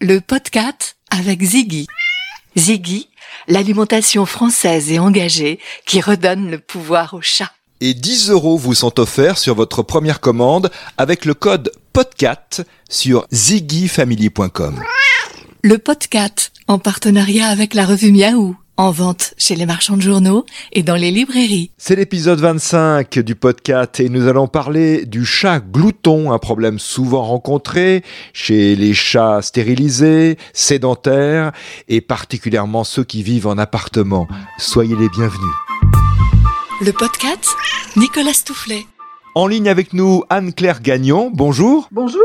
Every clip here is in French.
le podcast avec Ziggy. Ziggy, l'alimentation française et engagée qui redonne le pouvoir au chat. Et 10 euros vous sont offerts sur votre première commande avec le code PODCAT sur ziggyfamily.com. Le podcast en partenariat avec la revue Miaou. En vente chez les marchands de journaux et dans les librairies. C'est l'épisode 25 du podcast et nous allons parler du chat glouton, un problème souvent rencontré chez les chats stérilisés, sédentaires et particulièrement ceux qui vivent en appartement. Soyez les bienvenus. Le podcast Nicolas Stoufflet. En ligne avec nous, Anne-Claire Gagnon. Bonjour. Bonjour.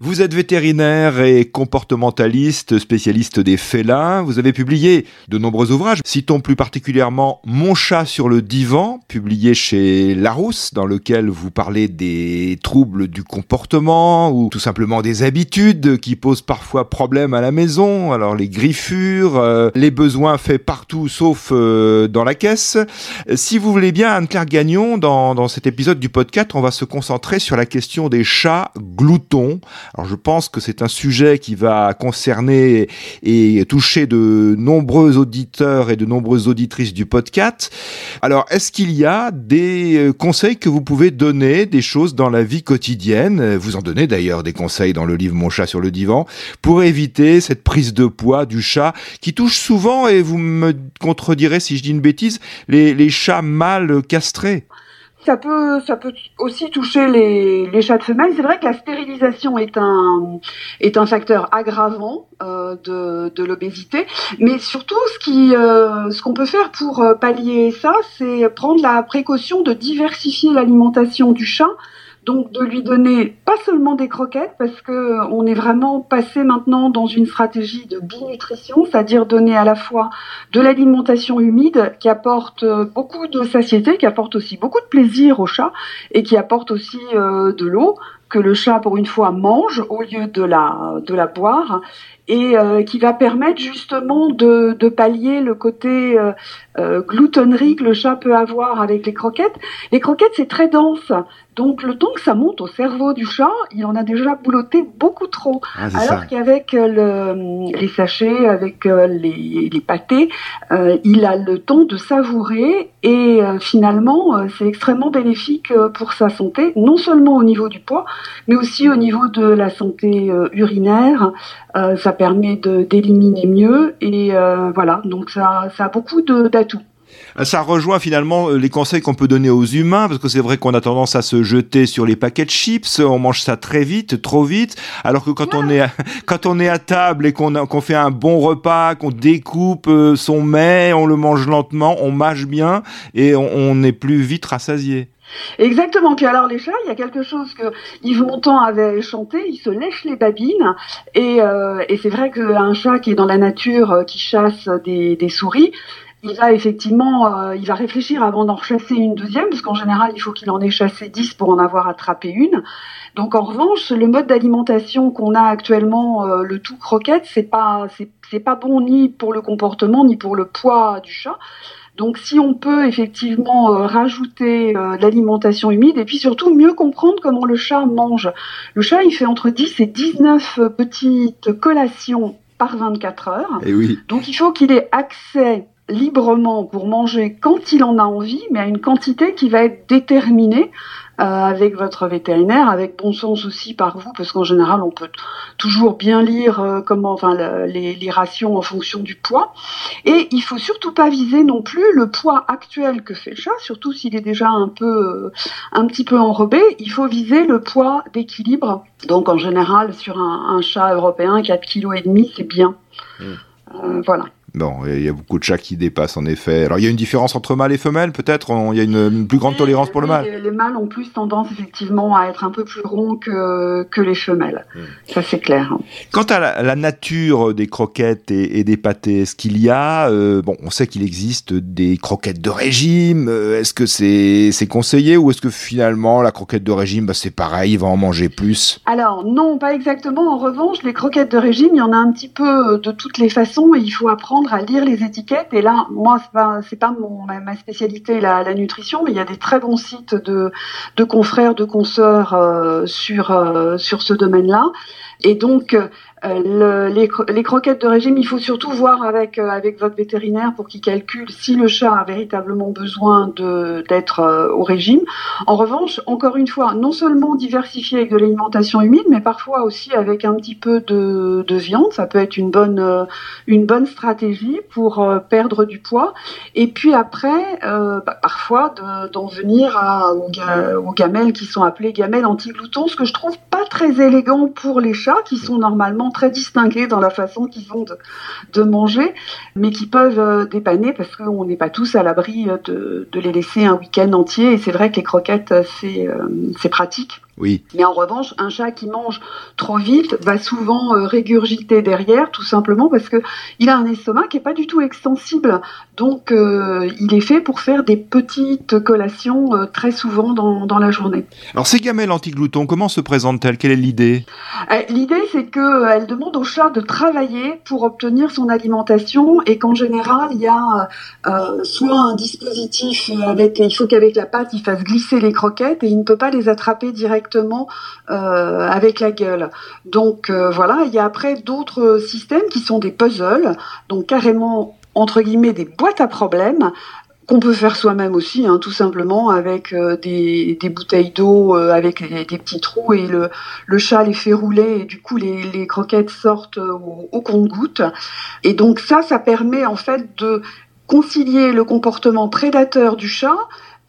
Vous êtes vétérinaire et comportementaliste, spécialiste des félins. Vous avez publié de nombreux ouvrages. Citons plus particulièrement Mon chat sur le divan, publié chez Larousse, dans lequel vous parlez des troubles du comportement ou tout simplement des habitudes qui posent parfois problème à la maison. Alors les griffures, euh, les besoins faits partout sauf euh, dans la caisse. Si vous voulez bien, Anne-Claire Gagnon, dans, dans cet épisode du podcast, on va se concentrer sur la question des chats gloutons. Alors je pense que c'est un sujet qui va concerner et toucher de nombreux auditeurs et de nombreuses auditrices du podcast. Alors est-ce qu'il y a des euh, conseils que vous pouvez donner, des choses dans la vie quotidienne? Vous en donnez d'ailleurs des conseils dans le livre Mon chat sur le divan pour éviter cette prise de poids du chat qui touche souvent, et vous me contredirez si je dis une bêtise, les, les chats mal castrés ça peut, ça peut aussi toucher les, chats de femelles. C'est vrai que la stérilisation est un, est un facteur aggravant euh, de, de l'obésité, mais surtout ce qui, euh, ce qu'on peut faire pour euh, pallier ça, c'est prendre la précaution de diversifier l'alimentation du chat donc de lui donner pas seulement des croquettes, parce que on est vraiment passé maintenant dans une stratégie de binutrition, c'est-à-dire donner à la fois de l'alimentation humide qui apporte euh, beaucoup de satiété, qui apporte aussi beaucoup de plaisir au chat et qui apporte aussi euh, de l'eau que le chat pour une fois mange au lieu de la de la boire et euh, qui va permettre justement de, de pallier le côté euh, gloutonnerie que le chat peut avoir avec les croquettes. Les croquettes, c'est très dense, donc le temps que ça monte au cerveau du chat, il en a déjà boulotté beaucoup trop. Ah, Alors qu'avec le, les sachets, avec les, les pâtés, il a le temps de savourer et finalement, c'est extrêmement bénéfique pour sa santé, non seulement au niveau du poids, mais aussi au niveau de la santé urinaire. ça permet d'éliminer mieux et euh, voilà donc ça, ça a beaucoup d'atouts. Ça rejoint finalement euh, les conseils qu'on peut donner aux humains, parce que c'est vrai qu'on a tendance à se jeter sur les paquets de chips, on mange ça très vite, trop vite, alors que quand on est à, quand on est à table et qu'on qu'on fait un bon repas, qu'on découpe euh, son mets, on le mange lentement, on mâche bien et on, on est plus vite rassasié. Exactement. Puis alors les chats, il y a quelque chose que Yves Montand avait chanté, il se lèche les babines. Et, euh, et c'est vrai qu'un chat qui est dans la nature, euh, qui chasse des, des souris, il va effectivement, euh, il va réfléchir avant d'en chasser une deuxième, parce qu'en général, il faut qu'il en ait chassé dix pour en avoir attrapé une. Donc en revanche, le mode d'alimentation qu'on a actuellement, euh, le tout croquette, c'est pas, c'est pas bon ni pour le comportement ni pour le poids du chat. Donc si on peut effectivement euh, rajouter euh, l'alimentation humide et puis surtout mieux comprendre comment le chat mange. Le chat, il fait entre 10 et 19 petites collations par 24 heures. Et oui. Donc il faut qu'il ait accès librement pour manger quand il en a envie, mais à une quantité qui va être déterminée euh, avec votre vétérinaire, avec bon sens aussi par vous, parce qu'en général, on peut toujours bien lire euh, comment, enfin, le, les, les, rations en fonction du poids. Et il faut surtout pas viser non plus le poids actuel que fait le chat, surtout s'il est déjà un peu, euh, un petit peu enrobé. Il faut viser le poids d'équilibre. Donc en général, sur un, un chat européen, 4 kg et demi, c'est bien. Mmh. Euh, voilà. Bon, il y a beaucoup de chats qui dépassent en effet. Alors il y a une différence entre mâles et femelles peut-être? Il y a une, une, plus grande tolérance pour le mâle? Les, les, mâles ont plus tendance effectivement à être un peu plus ronds que, que les femelles. Mmh. Ça c'est clair. Quant à la, la, nature des croquettes et, et des pâtés, est-ce qu'il y a... Euh, bon, on sait qu'il existe des croquettes de régime. Euh, est-ce que c'est c'est conseillé ou est-ce que finalement la croquette de régime, bah, c'est pareil, il va en manger plus? Alors non, pas exactement. En revanche, les croquettes de régime, il y en a un petit peu de toutes les façons et il faut apprendre à lire les étiquettes. Et là, moi, c'est pas, pas mon, ma, spécialité, la, la, nutrition, mais il y a des très bons sites de, de confrères, de consoeurs euh, sur, euh, sur ce domaine-là. Et donc, le, les, les, croquettes de régime, il faut surtout voir avec avec votre vétérinaire pour qu'il calcule si le chat a véritablement besoin d'être au régime. En revanche, encore une fois, non seulement diversifier avec de l'alimentation humide, mais parfois aussi avec un petit peu de, de viande. Ça peut être une bonne une bonne stratégie pour perdre du poids. Et puis après, bah, parfois d'en venir à, aux, aux gamelles qui sont appelées gamelles anti-gloutons, ce que je trouve pas très élégant pour les chats, qui sont normalement très distingués dans la façon qu'ils ont de, manger, mais qui peuvent euh, dépanner parce qu'on n'est pas tous à l'abri de, de, les laisser un week-end entier. Et c'est vrai que les croquettes, c'est euh, pratique. Oui. Mais en revanche, un chat qui mange trop vite va souvent euh, régurgiter derrière, tout simplement parce que il a un estomac qui est pas du tout extensible. Donc, euh, il est fait pour faire des petites collations euh, très souvent dans, dans, la journée. Alors, ces gamelles anti-gloutons, comment se présentent-elles? Quelle est l'idée? L'idée, c'est que elle demande au chat de travailler pour obtenir son alimentation et qu'en général, il y a soit un dispositif avec, il faut qu'avec la patte, il fasse glisser les croquettes et il ne peut pas les attraper directement euh, avec la gueule. Donc euh, voilà, il y a après d'autres systèmes qui sont des puzzles, donc carrément entre guillemets des boîtes à problèmes qu'on peut faire soi-même aussi, hein, tout simplement avec euh, des, bouteilles d'eau avec des, petits trous et le, chat les fait rouler et du coup les, croquettes sortent au, au compte-goutte. Et donc ça, ça permet en fait de concilier le comportement prédateur du chat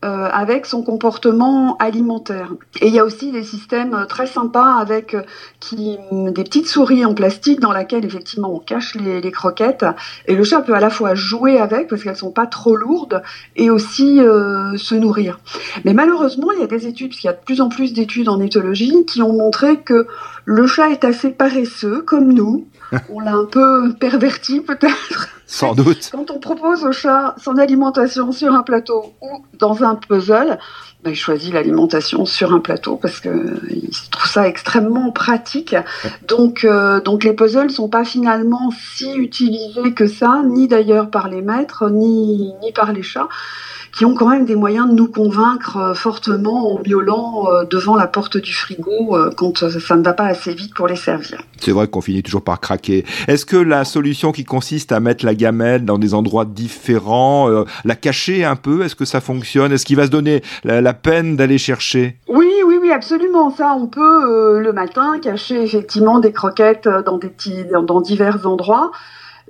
euh, avec son comportement alimentaire. Et il y a aussi des systèmes euh, très sympas avec euh, qui, mm, des petites souris en plastique dans laquelle effectivement on cache les, les, croquettes et le chat peut à la fois jouer avec parce qu'elles sont pas trop lourdes et aussi se nourrir. Mais malheureusement il y a des études, parce qu'il y a de plus en plus d'études en éthologie qui ont montré que le chat est assez paresseux comme nous. On l'a un peu perverti peut-être. Sans doute. Quand on propose au chat son alimentation sur un plateau ou dans un puzzle, ben, il choisit l'alimentation sur un plateau parce que il trouve ça extrêmement pratique. Donc, euh, donc les puzzles sont pas finalement si utilisés que ça, ni d'ailleurs par les maîtres, ni, ni par les chats qui ont quand même des moyens de nous convaincre euh, fortement en violant euh, devant la porte du frigo euh, quand ça ne va pas assez vite pour les servir. C'est vrai qu'on finit toujours par craquer. Est-ce que la solution qui consiste à mettre la gamelle dans des endroits différents, la cacher un peu, est-ce que ça fonctionne? Est-ce qu'il va se donner la, peine d'aller chercher? Oui, oui, oui, absolument. Ça, on peut le matin cacher effectivement des croquettes dans des petits, dans divers endroits.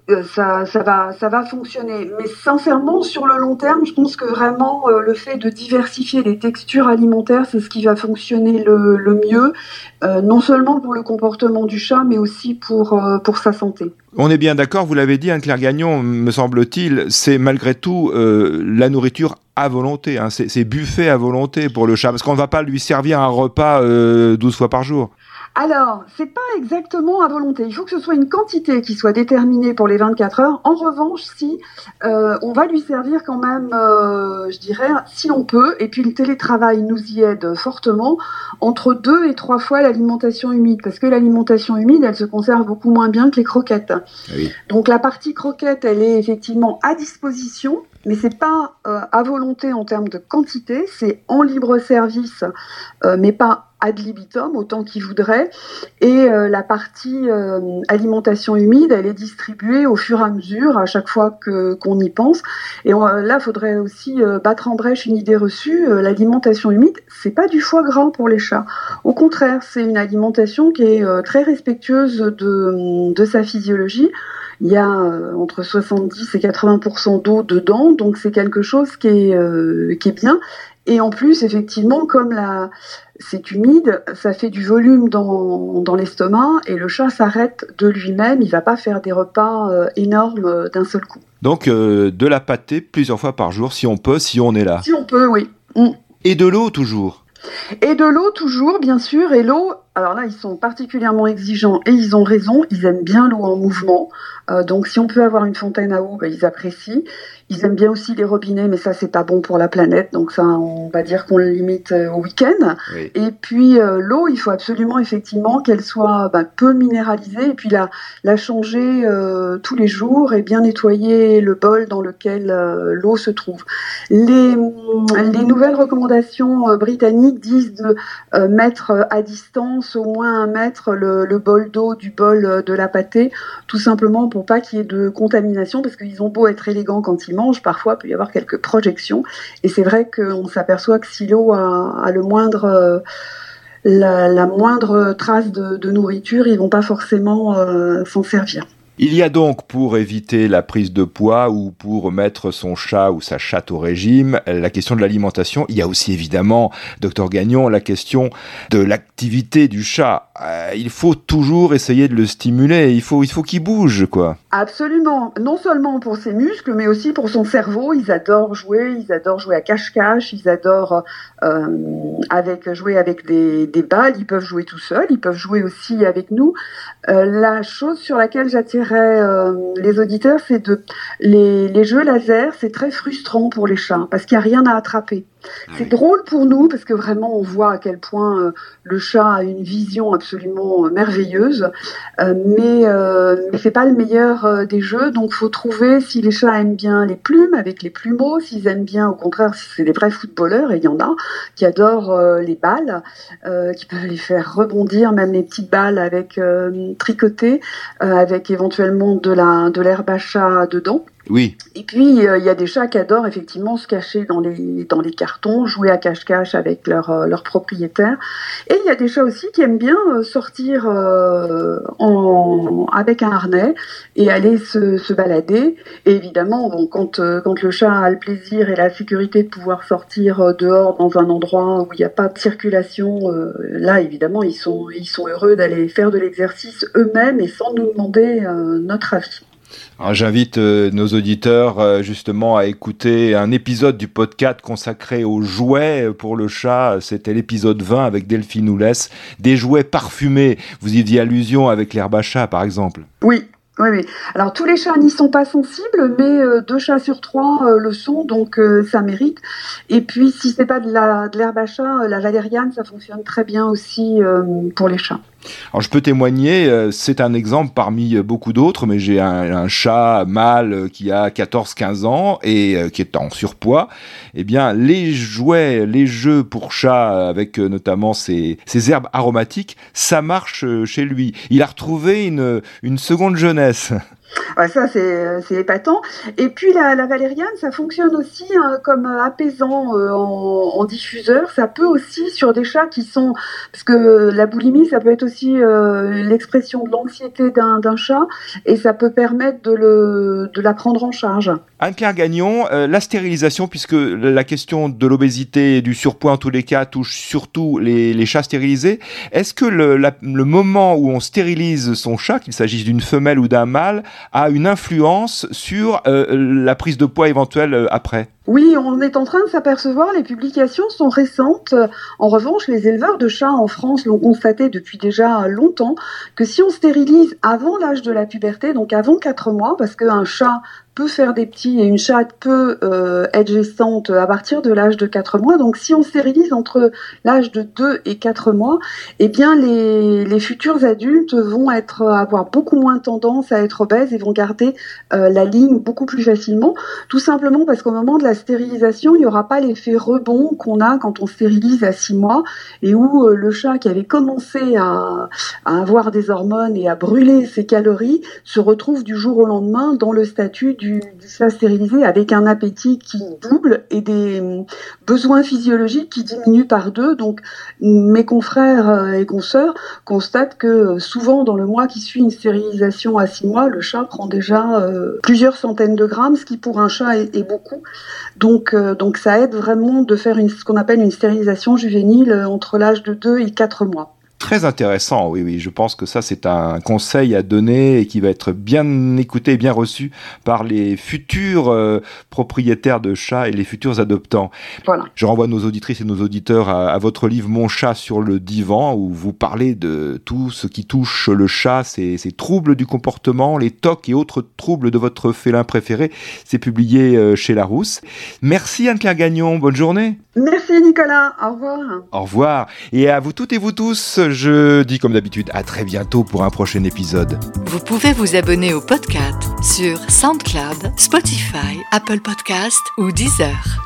Euh, ça, ça, va, ça va fonctionner. Mais sincèrement, sur le long terme, je pense que vraiment euh, le fait de diversifier les textures alimentaires, c'est ce qui va fonctionner le, mieux, euh, non seulement pour le comportement du chat, mais aussi pour, pour sa santé. On est bien d'accord, vous l'avez dit, Anne-Claire Gagnon, me semble-t-il, c'est malgré tout la nourriture à volonté, hein, c'est buffet à volonté pour le chat, parce qu'on ne va pas lui servir un repas 12 fois par jour. Alors, c'est pas exactement à volonté. Il faut que ce soit une quantité qui soit déterminée pour les 24 heures. En revanche, si euh, on va lui servir quand même, euh, je dirais, si on peut, et puis le télétravail nous y aide fortement, entre deux et trois fois l'alimentation humide, parce que l'alimentation humide, elle se conserve beaucoup moins bien que les croquettes. Donc la partie croquette, elle est effectivement à disposition mais c'est pas euh, à volonté en termes de quantité, c'est en libre service, euh, mais pas ad libitum autant qu'il voudrait. Et euh, la partie alimentation humide, elle est distribuée au fur et à mesure à chaque fois que qu'on y pense. Et là, il faudrait aussi battre en brèche une idée reçue. l'alimentation humide, c'est pas du foie gras pour les chats. Au contraire, c'est une alimentation qui est très respectueuse de, de sa physiologie il y a euh, entre 70 et 80% d'eau dedans, donc c'est quelque chose euh, qui est bien. Et en plus, effectivement, comme la, c'est humide, ça fait du volume dans, dans l'estomac et le chat s'arrête de lui-même, il va pas faire des repas euh, énormes d'un seul coup. Donc de la pâtée plusieurs fois par jour, si on peut, si on est là. Si on peut, oui. Mm. Et de l'eau toujours. Et de l'eau toujours, bien sûr. Et l'eau, alors là, ils sont particulièrement exigeants et ils ont raison. Ils aiment bien l'eau en mouvement. Euh, donc si on peut avoir une fontaine à eau, ben, ils apprécient. Ils aiment bien aussi les robinets, mais ça c'est pas bon pour la planète, donc ça on va dire qu'on le limite euh, au week-end. Et puis euh, l'eau, il faut absolument effectivement qu'elle soit ben, peu minéralisée et puis la, la changer tous les jours et bien nettoyer le bol dans lequel l'eau se trouve. Les, les nouvelles recommandations britanniques disent de mettre à distance distance au moins un mètre le, le bol d'eau du bol de la pâtée, tout simplement pour pas qu'il y ait de contamination, parce qu'ils ont beau être élégants quand ils mangent, parfois il peut y avoir quelques projections. Et c'est vrai qu'on s'aperçoit que si l'eau a, le moindre la, la, moindre trace de, de, nourriture, ils vont pas forcément euh, s'en servir. Il y a donc, pour éviter la prise de poids ou pour mettre son chat ou sa chatte au régime, la question de l'alimentation. Il y a aussi évidemment, docteur Gagnon, la question de l'activité du chat. Euh, il faut toujours essayer de le stimuler. Il faut, il faut qu'il bouge, quoi. Absolument. Non seulement pour ses muscles, mais aussi pour son cerveau. Ils adorent jouer. Ils adorent jouer à cache-cache. Ils adorent euh, avec jouer avec des, balles. Ils peuvent jouer tout seuls. Ils peuvent jouer aussi avec nous. Euh, la chose sur laquelle j'attire euh, les auditeurs, c'est de les, les, jeux laser, c'est très frustrant pour les chats parce qu'il n'y a rien à attraper. C'est drôle pour nous parce que vraiment on voit à quel point euh, le chat a une vision absolument euh, merveilleuse, euh, mais, mais c'est pas le meilleur des jeux. Donc faut trouver si les chats aiment bien les plumes avec les plumeaux, s'ils aiment bien au contraire si c'est des vrais footballeurs et il y en a qui adorent les balles, qui peuvent les faire rebondir, même les petites balles avec tricotées, avec éventuellement de la de l'herbe à chat dedans. Et puis il euh, y a des chats qui adorent effectivement se cacher dans les dans les cartons, jouer à cache-cache avec leur euh, leur propriétaire. Et il y a des chats aussi qui aiment bien euh, sortir en avec un harnais et aller se, se balader. Et évidemment, quand quand le chat a le plaisir et la sécurité de pouvoir sortir dehors dans un endroit où il n'y a pas de circulation, là évidemment ils sont ils sont heureux d'aller faire de l'exercice eux-mêmes et sans nous demander notre avis. J'invite euh, nos auditeurs euh, justement à écouter un épisode du podcast consacré aux jouets pour le chat. C'était l'épisode 20 avec Delphine Oulès. Des jouets parfumés. Vous y faisiez allusion avec l'herbe à chat par exemple. Oui, oui, oui. Alors tous les chats n'y sont pas sensibles, mais euh, deux chats sur trois le sont, donc ça mérite. Et puis si c'est pas de l'herbe à chat, la valériane, ça fonctionne très bien aussi pour les chats. Alors je peux témoigner, c'est un exemple parmi beaucoup d'autres, mais j'ai un, chat mâle qui a 14-15 ans et qui est en surpoids. Eh bien, les jouets, les jeux pour chats avec notamment ces herbes aromatiques, ça marche chez lui. Il a retrouvé une, une seconde jeunesse. Ouais, ça, c'est épatant. Et puis, la, valériane, ça fonctionne aussi hein, comme apaisant euh, en, diffuseur. Ça peut aussi, sur des chats qui sont... Parce que la boulimie, ça peut être aussi euh, l'expression de l'anxiété d'un chat, et ça peut permettre de, le, de la prendre en charge. Anne-Claire Gagnon, euh, la stérilisation, puisque la question de l'obésité et du surpoids, en tous les cas, touche surtout les, les chats stérilisés. Est-ce que le, le moment où on stérilise son chat, qu'il s'agisse d'une femelle ou d'un mâle, a une influence sur euh, la prise de poids éventuelle euh, après oui, on est en train de s'apercevoir, les publications sont récentes. En revanche, les éleveurs de chats en France l'ont constaté depuis déjà longtemps que si on stérilise avant l'âge de la puberté, donc avant 4 mois, parce qu'un chat peut faire des petits et une chatte peut euh, être gestante à partir de l'âge de 4 mois. Donc si on stérilise entre l'âge de 2 et 4 mois, eh bien les, futurs adultes vont être avoir beaucoup moins tendance à être obèses et vont garder euh, la ligne beaucoup plus facilement, tout simplement parce qu'au moment de la stérilisation, il n'y aura pas l'effet rebond qu'on a quand on stérilise à 6 mois et où euh, le chat qui avait commencé à, avoir des hormones et à brûler ses calories se retrouve du jour au lendemain dans le statut du chat stérilisé avec un appétit qui double et des hum, besoins physiologiques qui diminuent par deux. Donc mes confrères euh, et consoeurs constatent que euh, souvent dans le mois qui suit une stérilisation à six mois, le chat prend déjà plusieurs centaines de grammes, ce qui pour un chat est beaucoup. Donc, donc ça aide vraiment de faire une, ce qu'on appelle une stérilisation juvénile entre l'âge de 2 et 4 mois. Très intéressant, oui, oui. Je pense que ça, c'est un conseil à donner et qui va être bien écouté et bien reçu par les futurs euh, propriétaires de chats et les futurs adoptants. Voilà. Je renvoie nos auditrices et nos auditeurs à, à, votre livre Mon chat sur le divan, où vous parlez de tout ce qui touche le chat, ces troubles du comportement, les tocs et autres troubles de votre félin préféré. C'est publié euh, chez Larousse. Merci Anne-Claire Gagnon, bonne journée. Merci Nicolas, au revoir. Au revoir. Et à vous toutes et vous tous, je dis comme d'habitude à très bientôt pour un prochain épisode. Vous pouvez vous abonner au podcast sur SoundCloud, Spotify, Apple Podcast ou Deezer.